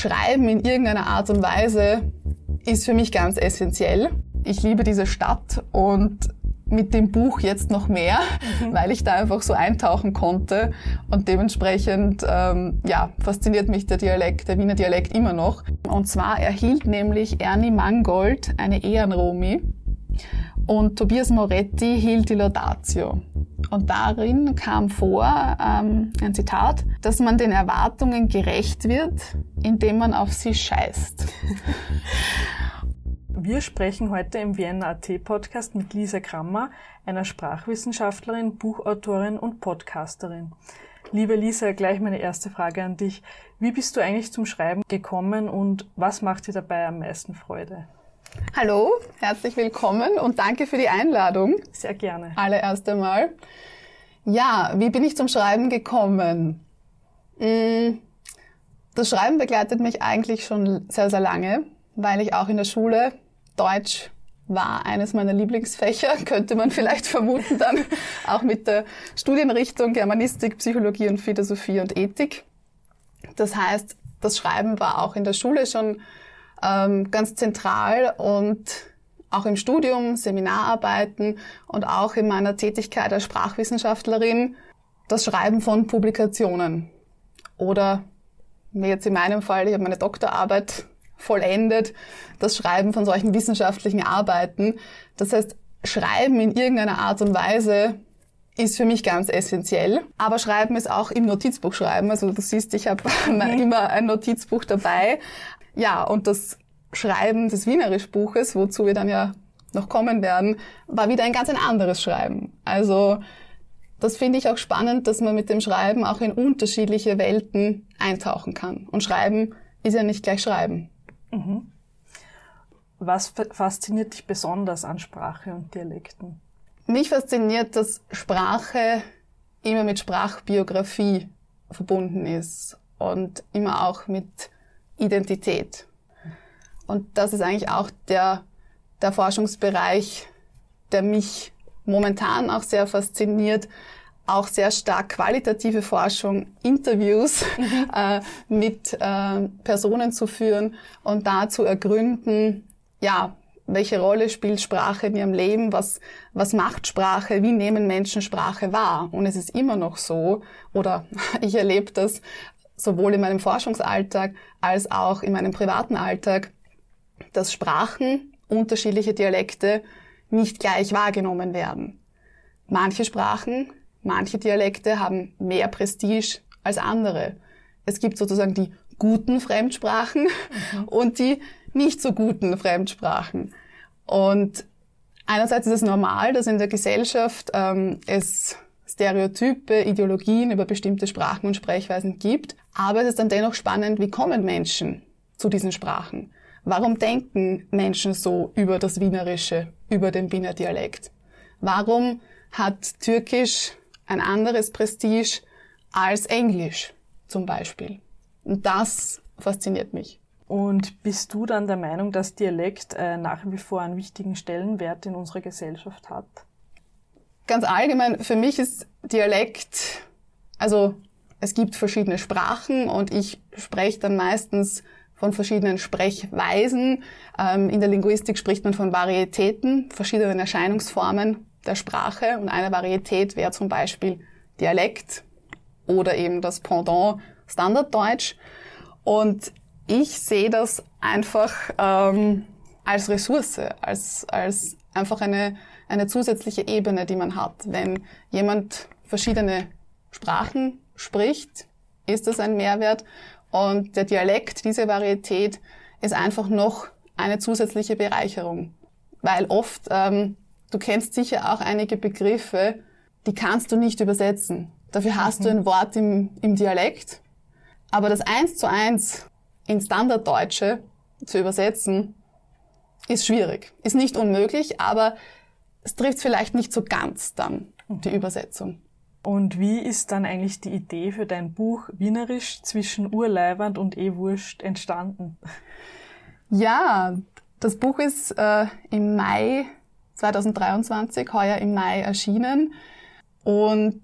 Schreiben in irgendeiner Art und Weise ist für mich ganz essentiell. Ich liebe diese Stadt und mit dem Buch jetzt noch mehr, mhm. weil ich da einfach so eintauchen konnte und dementsprechend ähm, ja fasziniert mich der Dialekt, der Wiener Dialekt immer noch. Und zwar erhielt nämlich Ernie Mangold eine Ehrenromi und Tobias Moretti hielt die Laudatio. Und darin kam vor ähm, ein Zitat, dass man den Erwartungen gerecht wird, indem man auf sie scheißt. Wir sprechen heute im Vienna AT Podcast mit Lisa Krammer, einer Sprachwissenschaftlerin, Buchautorin und Podcasterin. Liebe Lisa, gleich meine erste Frage an dich. Wie bist du eigentlich zum Schreiben gekommen und was macht dir dabei am meisten Freude? Hallo, herzlich willkommen und danke für die Einladung. Sehr gerne. Allererst einmal. Ja, wie bin ich zum Schreiben gekommen? Mm, das Schreiben begleitet mich eigentlich schon sehr, sehr lange, weil ich auch in der Schule Deutsch war eines meiner Lieblingsfächer, könnte man vielleicht vermuten dann auch mit der Studienrichtung Germanistik, Psychologie und Philosophie und Ethik. Das heißt, das Schreiben war auch in der Schule schon ähm, ganz zentral und auch im Studium, Seminararbeiten und auch in meiner Tätigkeit als Sprachwissenschaftlerin das Schreiben von Publikationen. Oder jetzt in meinem Fall, ich habe meine Doktorarbeit vollendet, das Schreiben von solchen wissenschaftlichen Arbeiten. Das heißt, Schreiben in irgendeiner Art und Weise ist für mich ganz essentiell. Aber Schreiben ist auch im Notizbuch schreiben. Also du siehst, ich habe mhm. immer ein Notizbuch dabei. Ja, und das Schreiben des Wienerisch-Buches, wozu wir dann ja noch kommen werden, war wieder ein ganz ein anderes Schreiben. Also das finde ich auch spannend, dass man mit dem Schreiben auch in unterschiedliche Welten eintauchen kann. Und Schreiben ist ja nicht gleich Schreiben. Mhm. Was fasziniert dich besonders an Sprache und Dialekten? Mich fasziniert, dass Sprache immer mit Sprachbiografie verbunden ist und immer auch mit Identität. Und das ist eigentlich auch der, der Forschungsbereich, der mich momentan auch sehr fasziniert, auch sehr stark qualitative Forschung, Interviews mhm. äh, mit äh, Personen zu führen und da zu ergründen, ja, welche Rolle spielt Sprache in ihrem Leben, was, was macht Sprache, wie nehmen Menschen Sprache wahr. Und es ist immer noch so, oder ich erlebe das sowohl in meinem Forschungsalltag als auch in meinem privaten Alltag, dass Sprachen, unterschiedliche Dialekte nicht gleich wahrgenommen werden. Manche Sprachen Manche Dialekte haben mehr Prestige als andere. Es gibt sozusagen die guten Fremdsprachen mhm. und die nicht so guten Fremdsprachen. Und einerseits ist es normal, dass in der Gesellschaft ähm, es Stereotype, Ideologien über bestimmte Sprachen und Sprechweisen gibt. Aber es ist dann dennoch spannend, wie kommen Menschen zu diesen Sprachen? Warum denken Menschen so über das Wienerische, über den Wiener Dialekt? Warum hat Türkisch ein anderes Prestige als Englisch zum Beispiel. Und das fasziniert mich. Und bist du dann der Meinung, dass Dialekt äh, nach wie vor einen wichtigen Stellenwert in unserer Gesellschaft hat? Ganz allgemein, für mich ist Dialekt, also es gibt verschiedene Sprachen und ich spreche dann meistens von verschiedenen Sprechweisen. Ähm, in der Linguistik spricht man von Varietäten, verschiedenen Erscheinungsformen der Sprache und eine Varietät wäre zum Beispiel Dialekt oder eben das Pendant Standarddeutsch. Und ich sehe das einfach ähm, als Ressource, als, als einfach eine, eine zusätzliche Ebene, die man hat. Wenn jemand verschiedene Sprachen spricht, ist das ein Mehrwert. Und der Dialekt, diese Varietät, ist einfach noch eine zusätzliche Bereicherung. Weil oft ähm, Du kennst sicher auch einige Begriffe, die kannst du nicht übersetzen. Dafür hast mhm. du ein Wort im, im Dialekt. Aber das eins zu eins in Standarddeutsche zu übersetzen, ist schwierig. Ist nicht unmöglich, aber es trifft vielleicht nicht so ganz dann die Übersetzung. Und wie ist dann eigentlich die Idee für dein Buch Wienerisch zwischen Urleiwand und E-Wurst entstanden? Ja, das Buch ist äh, im Mai 2023, heuer im Mai erschienen. Und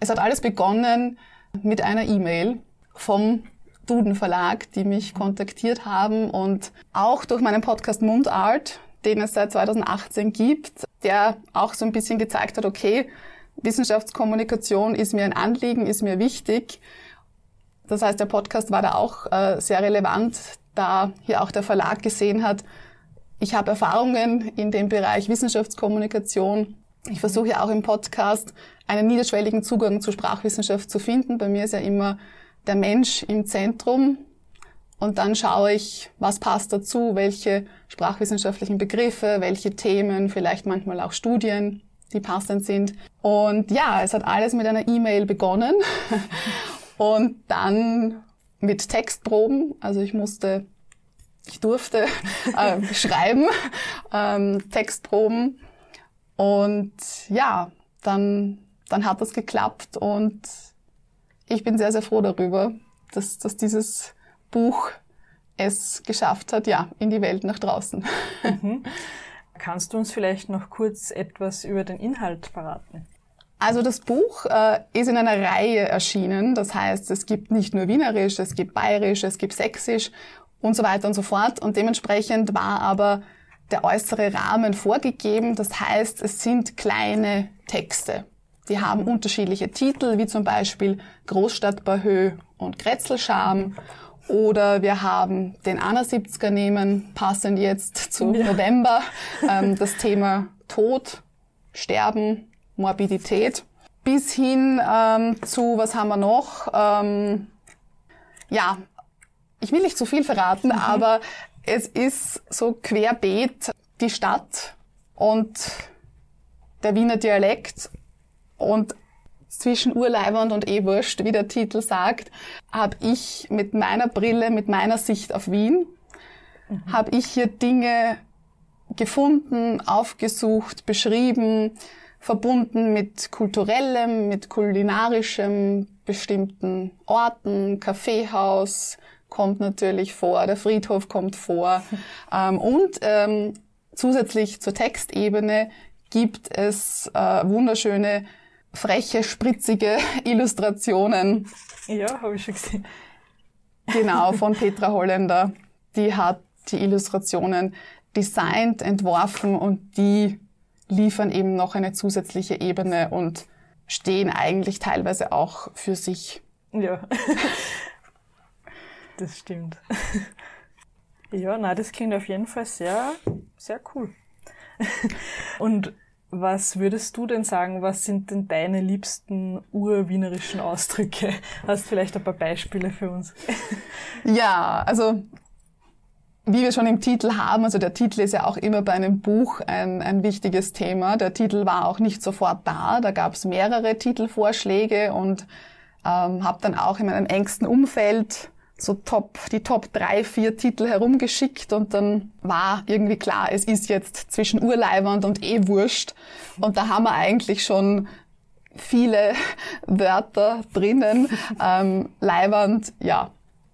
es hat alles begonnen mit einer E-Mail vom Duden Verlag, die mich kontaktiert haben und auch durch meinen Podcast Mundart, den es seit 2018 gibt, der auch so ein bisschen gezeigt hat, okay, Wissenschaftskommunikation ist mir ein Anliegen, ist mir wichtig. Das heißt, der Podcast war da auch äh, sehr relevant, da hier auch der Verlag gesehen hat, ich habe Erfahrungen in dem Bereich Wissenschaftskommunikation. Ich versuche ja auch im Podcast einen niederschwelligen Zugang zur Sprachwissenschaft zu finden. Bei mir ist ja immer der Mensch im Zentrum. Und dann schaue ich, was passt dazu, welche sprachwissenschaftlichen Begriffe, welche Themen, vielleicht manchmal auch Studien, die passend sind. Und ja, es hat alles mit einer E-Mail begonnen und dann mit Textproben. Also ich musste ich durfte äh, schreiben, ähm, Textproben. Und ja, dann, dann hat das geklappt und ich bin sehr, sehr froh darüber, dass, dass dieses Buch es geschafft hat, ja, in die Welt nach draußen. Mhm. Kannst du uns vielleicht noch kurz etwas über den Inhalt verraten? Also das Buch äh, ist in einer Reihe erschienen. Das heißt, es gibt nicht nur Wienerisch, es gibt Bayerisch, es gibt Sächsisch und so weiter und so fort. Und dementsprechend war aber der äußere Rahmen vorgegeben. Das heißt, es sind kleine Texte. Die haben unterschiedliche Titel, wie zum Beispiel Großstadtbahö und Kretzelscham. Oder wir haben den Anna 70er nehmen, passend jetzt zu ja. November, ähm, das Thema Tod, Sterben, Morbidität. Bis hin ähm, zu, was haben wir noch? Ähm, ja, ich will nicht zu viel verraten, mhm. aber es ist so querbeet die Stadt und der Wiener Dialekt und zwischen Urleibernd und eh wurscht, wie der Titel sagt, habe ich mit meiner Brille, mit meiner Sicht auf Wien, mhm. habe ich hier Dinge gefunden, aufgesucht, beschrieben, verbunden mit kulturellem, mit kulinarischem, bestimmten Orten, Kaffeehaus, kommt natürlich vor, der Friedhof kommt vor. Ähm, und ähm, zusätzlich zur Textebene gibt es äh, wunderschöne, freche, spritzige Illustrationen. Ja, habe ich schon gesehen. Genau, von Petra Holländer. Die hat die Illustrationen designt, entworfen und die liefern eben noch eine zusätzliche Ebene und stehen eigentlich teilweise auch für sich. Ja. Das stimmt. ja, na, das klingt auf jeden Fall sehr, sehr cool. Und was würdest du denn sagen, was sind denn deine liebsten urwienerischen Ausdrücke? Hast vielleicht ein paar Beispiele für uns? ja, also wie wir schon im Titel haben, also der Titel ist ja auch immer bei einem Buch ein, ein wichtiges Thema. Der Titel war auch nicht sofort da, da gab es mehrere Titelvorschläge und ähm, habe dann auch in meinem engsten Umfeld so Top, die Top drei, vier Titel herumgeschickt und dann war irgendwie klar, es ist jetzt zwischen Urleiwand und eh wurscht. Und da haben wir eigentlich schon viele Wörter drinnen. Ähm, Leiwand, ja,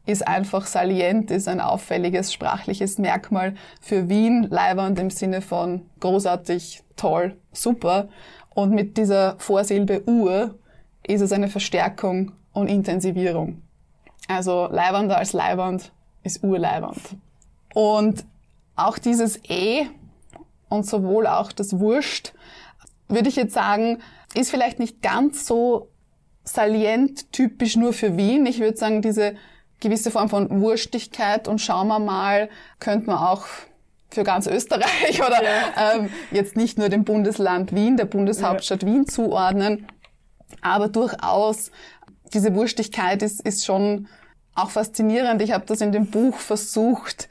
ist einfach salient, ist ein auffälliges sprachliches Merkmal für Wien. Leiwand im Sinne von großartig, toll, super. Und mit dieser Vorsilbe Ur ist es eine Verstärkung und Intensivierung. Also Leibwander als Leibwand ist Urleibwand. Und auch dieses E und sowohl auch das Wurscht, würde ich jetzt sagen, ist vielleicht nicht ganz so salient typisch nur für Wien. Ich würde sagen, diese gewisse Form von Wurstigkeit und schauen wir mal, könnte man auch für ganz Österreich oder ja. ähm, jetzt nicht nur dem Bundesland Wien, der Bundeshauptstadt ja. Wien zuordnen. Aber durchaus diese Wurstigkeit ist, ist schon auch faszinierend. Ich habe das in dem Buch versucht,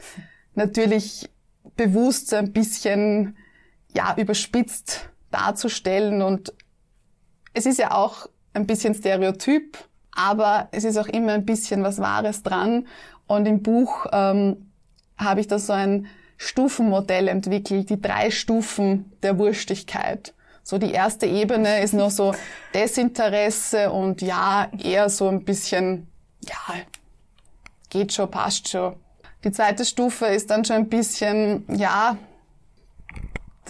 natürlich bewusst so ein bisschen ja überspitzt darzustellen und es ist ja auch ein bisschen Stereotyp, aber es ist auch immer ein bisschen was Wahres dran. Und im Buch ähm, habe ich da so ein Stufenmodell entwickelt, die drei Stufen der Wurstigkeit. So die erste Ebene ist noch so Desinteresse und ja, eher so ein bisschen, ja, geht schon, passt schon. Die zweite Stufe ist dann schon ein bisschen, ja,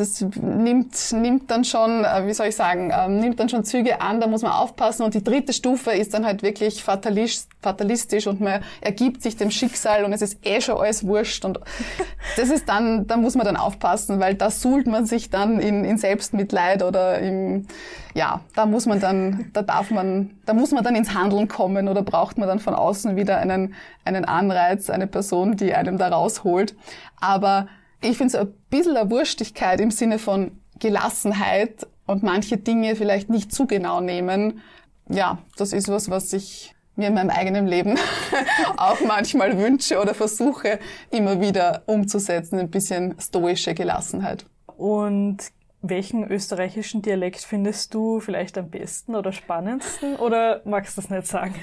das nimmt, nimmt dann schon, äh, wie soll ich sagen, ähm, nimmt dann schon Züge an, da muss man aufpassen. Und die dritte Stufe ist dann halt wirklich fatalistisch und man ergibt sich dem Schicksal und es ist eh schon alles wurscht. Und das ist dann, da muss man dann aufpassen, weil da suhlt man sich dann in, in Selbstmitleid oder im, ja, da muss man dann, da darf man, da muss man dann ins Handeln kommen oder braucht man dann von außen wieder einen, einen Anreiz, eine Person, die einem da rausholt. Aber ich finde so ein bisschen eine Wurstigkeit im Sinne von Gelassenheit und manche Dinge vielleicht nicht zu genau nehmen. Ja, das ist was, was ich mir in meinem eigenen Leben auch manchmal wünsche oder versuche immer wieder umzusetzen, ein bisschen stoische Gelassenheit. Und welchen österreichischen Dialekt findest du vielleicht am besten oder spannendsten oder magst du das nicht sagen?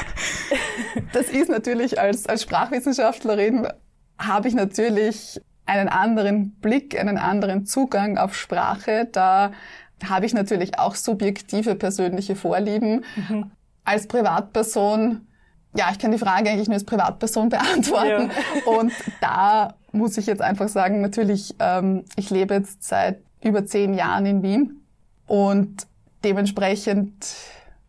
das ist natürlich als, als Sprachwissenschaftlerin habe ich natürlich einen anderen Blick, einen anderen Zugang auf Sprache. Da habe ich natürlich auch subjektive persönliche Vorlieben. Mhm. Als Privatperson, ja, ich kann die Frage eigentlich nur als Privatperson beantworten. Ja. Und da muss ich jetzt einfach sagen, natürlich, ähm, ich lebe jetzt seit über zehn Jahren in Wien und dementsprechend,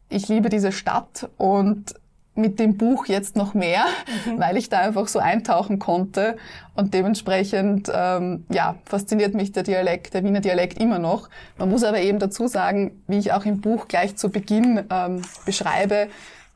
ich liebe diese Stadt und mit dem Buch jetzt noch mehr, mhm. weil ich da einfach so eintauchen konnte. Und dementsprechend, ähm, ja, fasziniert mich der Dialekt, der Wiener Dialekt immer noch. Man muss aber eben dazu sagen, wie ich auch im Buch gleich zu Beginn ähm, beschreibe,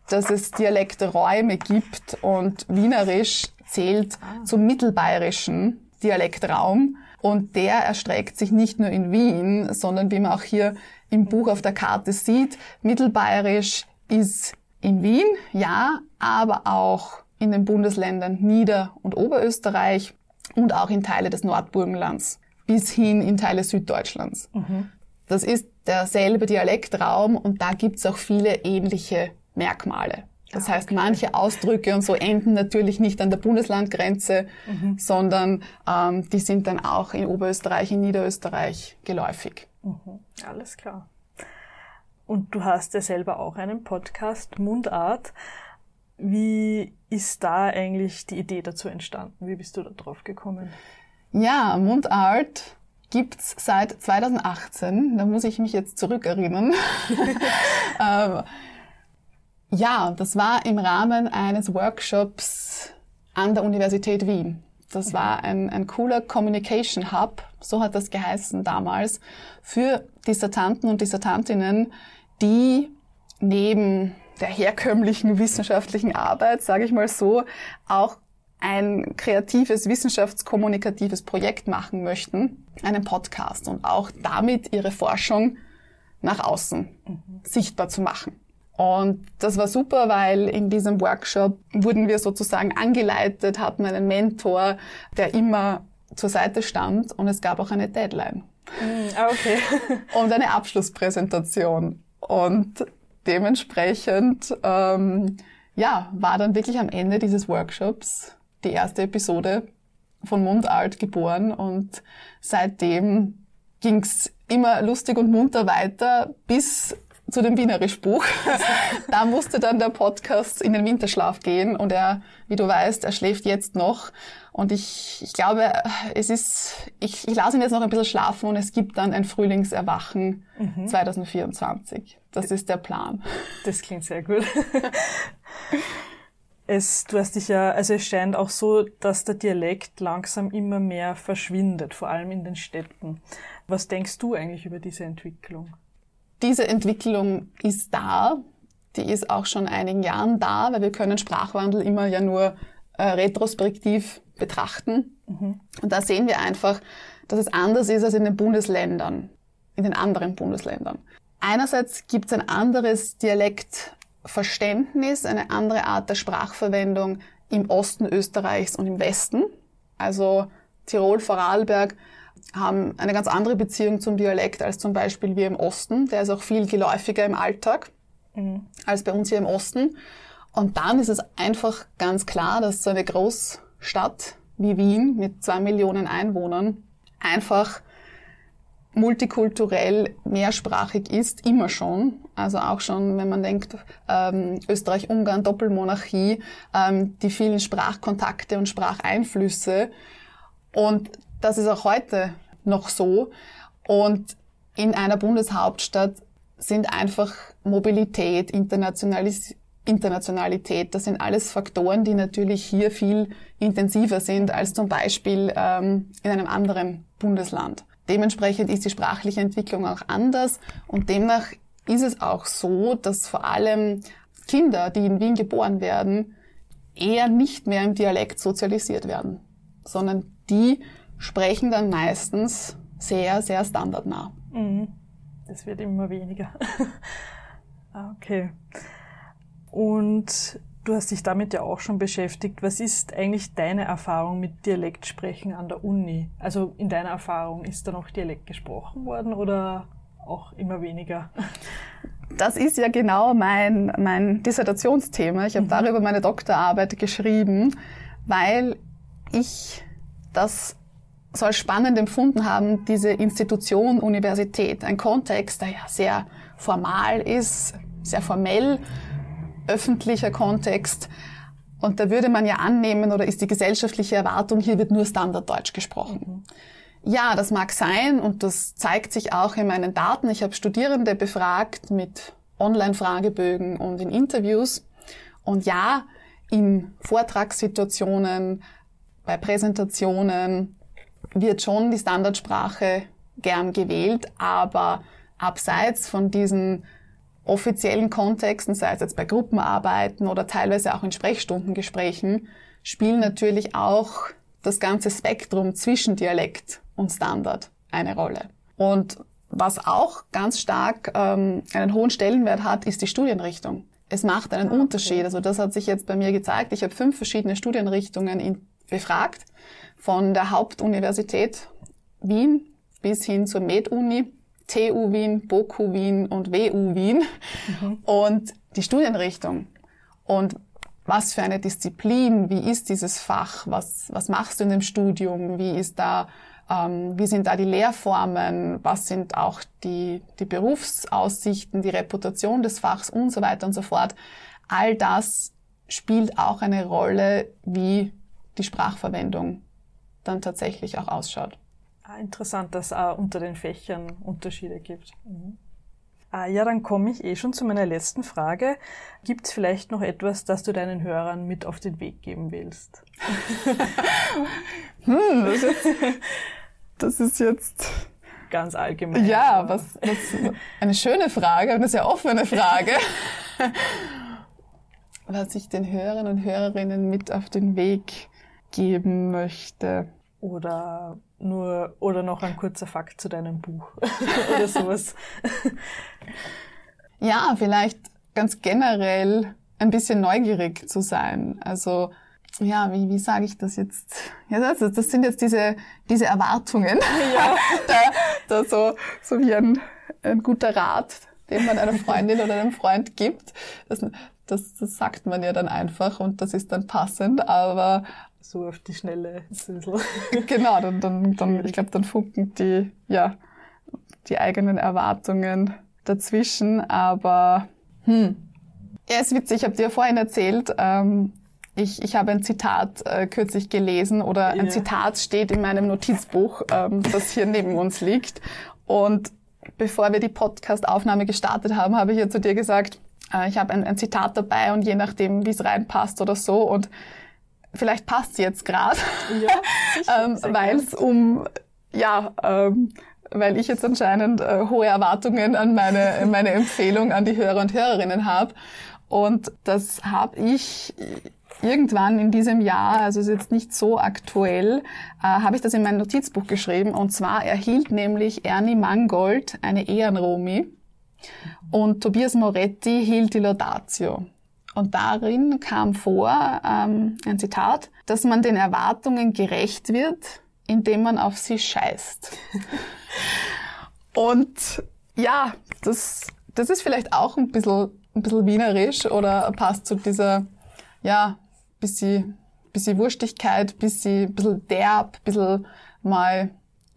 dass es Dialekträume gibt und Wienerisch zählt ah. zum mittelbayerischen Dialektraum. Und der erstreckt sich nicht nur in Wien, sondern wie man auch hier im Buch auf der Karte sieht, Mittelbayerisch ist in Wien, ja, aber auch in den Bundesländern Nieder- und Oberösterreich und auch in Teile des Nordburgenlands bis hin in Teile Süddeutschlands. Mhm. Das ist derselbe Dialektraum und da gibt's auch viele ähnliche Merkmale. Das ah, heißt, manche Ausdrücke und so enden natürlich nicht an der Bundeslandgrenze, mhm. sondern ähm, die sind dann auch in Oberösterreich, in Niederösterreich geläufig. Mhm. Alles klar. Und du hast ja selber auch einen Podcast, Mundart. Wie ist da eigentlich die Idee dazu entstanden? Wie bist du da drauf gekommen? Ja, Mundart gibt's seit 2018. Da muss ich mich jetzt zurückerinnern. ähm, ja, das war im Rahmen eines Workshops an der Universität Wien. Das war ein, ein cooler Communication Hub, so hat das geheißen damals, für Dissertanten und Dissertantinnen, die neben der herkömmlichen wissenschaftlichen Arbeit, sage ich mal so, auch ein kreatives, wissenschaftskommunikatives Projekt machen möchten, einen Podcast und auch damit ihre Forschung nach außen mhm. sichtbar zu machen. Und das war super, weil in diesem Workshop wurden wir sozusagen angeleitet, hatten einen Mentor, der immer zur Seite stand und es gab auch eine Deadline. Mm, ah, okay. und eine Abschlusspräsentation. Und dementsprechend, ähm, ja, war dann wirklich am Ende dieses Workshops die erste Episode von Mundart geboren und seitdem ging's immer lustig und munter weiter bis zu dem Wienerisch-Buch. da musste dann der Podcast in den Winterschlaf gehen und er, wie du weißt, er schläft jetzt noch. Und ich, ich glaube, es ist, ich, ich lasse ihn jetzt noch ein bisschen schlafen und es gibt dann ein Frühlingserwachen mhm. 2024. Das ist der Plan. Das klingt sehr gut. Es, du hast dich ja, also es scheint auch so, dass der Dialekt langsam immer mehr verschwindet, vor allem in den Städten. Was denkst du eigentlich über diese Entwicklung? Diese Entwicklung ist da. Die ist auch schon einigen Jahren da, weil wir können Sprachwandel immer ja nur äh, retrospektiv betrachten. Mhm. Und da sehen wir einfach, dass es anders ist als in den Bundesländern, in den anderen Bundesländern. Einerseits gibt es ein anderes Dialektverständnis, eine andere Art der Sprachverwendung im Osten Österreichs und im Westen. Also Tirol, Vorarlberg haben eine ganz andere Beziehung zum Dialekt als zum Beispiel wir im Osten. Der ist auch viel geläufiger im Alltag mhm. als bei uns hier im Osten. Und dann ist es einfach ganz klar, dass so eine Großstadt wie Wien mit zwei Millionen Einwohnern einfach multikulturell mehrsprachig ist, immer schon. Also auch schon, wenn man denkt, ähm, Österreich-Ungarn, Doppelmonarchie, ähm, die vielen Sprachkontakte und Spracheinflüsse. Und das ist auch heute noch so. Und in einer Bundeshauptstadt sind einfach Mobilität, Internationalis Internationalität, das sind alles Faktoren, die natürlich hier viel intensiver sind als zum Beispiel ähm, in einem anderen Bundesland. Dementsprechend ist die sprachliche Entwicklung auch anders und demnach ist es auch so, dass vor allem Kinder, die in Wien geboren werden, eher nicht mehr im Dialekt sozialisiert werden, sondern die sprechen dann meistens sehr, sehr standardnah. Mhm. Das wird immer weniger. Ah, okay. Und du hast dich damit ja auch schon beschäftigt. Was ist eigentlich deine Erfahrung mit Dialektsprechen an der Uni? Also in deiner Erfahrung, ist da noch Dialekt gesprochen worden oder auch immer weniger? Das ist ja genau mein, mein Dissertationsthema. Ich habe mhm. darüber meine Doktorarbeit geschrieben, weil ich das so als spannend empfunden haben, diese Institution Universität, ein Kontext, der ja sehr formal ist, sehr formell, öffentlicher Kontext. Und da würde man ja annehmen, oder ist die gesellschaftliche Erwartung, hier wird nur Standarddeutsch gesprochen. Ja, das mag sein und das zeigt sich auch in meinen Daten. Ich habe Studierende befragt mit Online-Fragebögen und in Interviews. Und ja, in Vortragssituationen, bei Präsentationen, wird schon die Standardsprache gern gewählt, aber abseits von diesen offiziellen Kontexten, sei es jetzt bei Gruppenarbeiten oder teilweise auch in Sprechstundengesprächen, spielen natürlich auch das ganze Spektrum zwischen Dialekt und Standard eine Rolle. Und was auch ganz stark ähm, einen hohen Stellenwert hat, ist die Studienrichtung. Es macht einen ah, Unterschied. Also das hat sich jetzt bei mir gezeigt. Ich habe fünf verschiedene Studienrichtungen in, befragt von der Hauptuniversität Wien bis hin zur MedUni, TU Wien, BOKU Wien und WU Wien. Mhm. Und die Studienrichtung und was für eine Disziplin, wie ist dieses Fach, was, was machst du in dem Studium, wie ist da, ähm, wie sind da die Lehrformen, was sind auch die, die Berufsaussichten, die Reputation des Fachs und so weiter und so fort. All das spielt auch eine Rolle, wie die Sprachverwendung dann tatsächlich auch ausschaut. Ah, interessant, dass es auch unter den Fächern Unterschiede gibt. Mhm. Ah, ja, dann komme ich eh schon zu meiner letzten Frage. Gibt es vielleicht noch etwas, das du deinen Hörern mit auf den Weg geben willst? hm, das, ist, das ist jetzt ganz allgemein. Ja, was, was eine schöne Frage, eine sehr offene Frage. was ich den Hörern und Hörerinnen mit auf den Weg geben möchte. Oder nur, oder noch ein kurzer Fakt zu deinem Buch oder sowas. ja, vielleicht ganz generell ein bisschen neugierig zu sein. Also, ja, wie, wie sage ich das jetzt? Ja, das, das sind jetzt diese, diese Erwartungen. Ja. da, da so, so wie ein, ein guter Rat, den man einer Freundin oder einem Freund gibt. Das, das, das sagt man ja dann einfach und das ist dann passend, aber so auf die schnelle Süßel. genau, dann, dann, dann ich glaube, dann funken die, ja, die eigenen Erwartungen dazwischen, aber hm. Ja, ist witzig, ich habe dir vorhin erzählt, ähm, ich, ich habe ein Zitat äh, kürzlich gelesen oder ein yeah. Zitat steht in meinem Notizbuch, ähm, das hier neben uns liegt. Und bevor wir die Podcast-Aufnahme gestartet haben, habe ich ja zu dir gesagt, äh, ich habe ein, ein Zitat dabei und je nachdem, wie es reinpasst oder so. Und vielleicht passt jetzt gerade, ja, ähm, weil es um, ja, ähm, weil ich jetzt anscheinend äh, hohe Erwartungen an meine, meine Empfehlung an die Hörer und Hörerinnen habe. Und das habe ich irgendwann in diesem Jahr, also ist jetzt nicht so aktuell, äh, habe ich das in mein Notizbuch geschrieben. Und zwar erhielt nämlich Ernie Mangold eine Ehrenromi und Tobias Moretti hielt die Laudatio. Und darin kam vor ähm, ein Zitat, dass man den Erwartungen gerecht wird, indem man auf sie scheißt. Und ja, das, das ist vielleicht auch ein bisschen, ein bisschen wienerisch oder passt zu dieser, ja, bisschen, bisschen Wurstigkeit, bisschen, bisschen derb, bisschen mal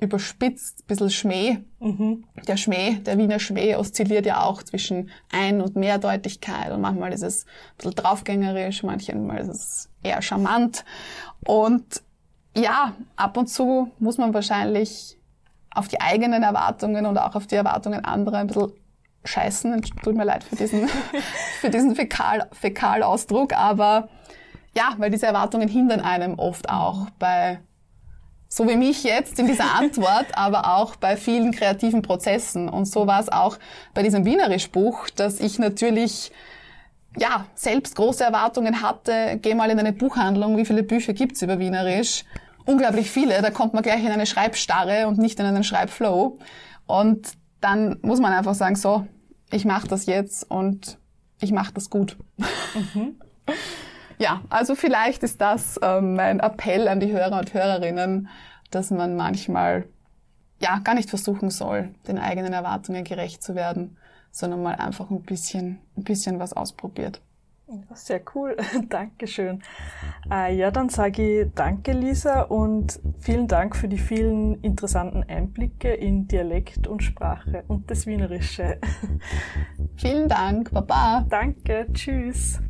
überspitzt, bisschen Schmäh. Mhm. Der Schmäh, der Wiener Schmäh oszilliert ja auch zwischen Ein- und Mehrdeutigkeit und manchmal ist es ein bisschen draufgängerisch, manchmal ist es eher charmant. Und ja, ab und zu muss man wahrscheinlich auf die eigenen Erwartungen und auch auf die Erwartungen anderer ein bisschen scheißen. Tut mir leid für diesen, für diesen Fäkal, Fäkalausdruck, aber ja, weil diese Erwartungen hindern einem oft auch bei, so wie mich jetzt in dieser Antwort, aber auch bei vielen kreativen Prozessen. Und so war es auch bei diesem Wienerisch-Buch, dass ich natürlich ja, selbst große Erwartungen hatte, geh mal in eine Buchhandlung, wie viele Bücher gibt's über Wienerisch? Unglaublich viele, da kommt man gleich in eine Schreibstarre und nicht in einen Schreibflow. Und dann muss man einfach sagen, so, ich mache das jetzt und ich mache das gut. Mhm. ja, also vielleicht ist das ähm, mein Appell an die Hörer und Hörerinnen, dass man manchmal ja gar nicht versuchen soll, den eigenen Erwartungen gerecht zu werden, sondern mal einfach ein bisschen, ein bisschen was ausprobiert. Sehr cool, Dankeschön. Äh, ja, dann sage ich danke, Lisa, und vielen Dank für die vielen interessanten Einblicke in Dialekt und Sprache und das Wienerische. Vielen Dank, Baba. Danke, tschüss.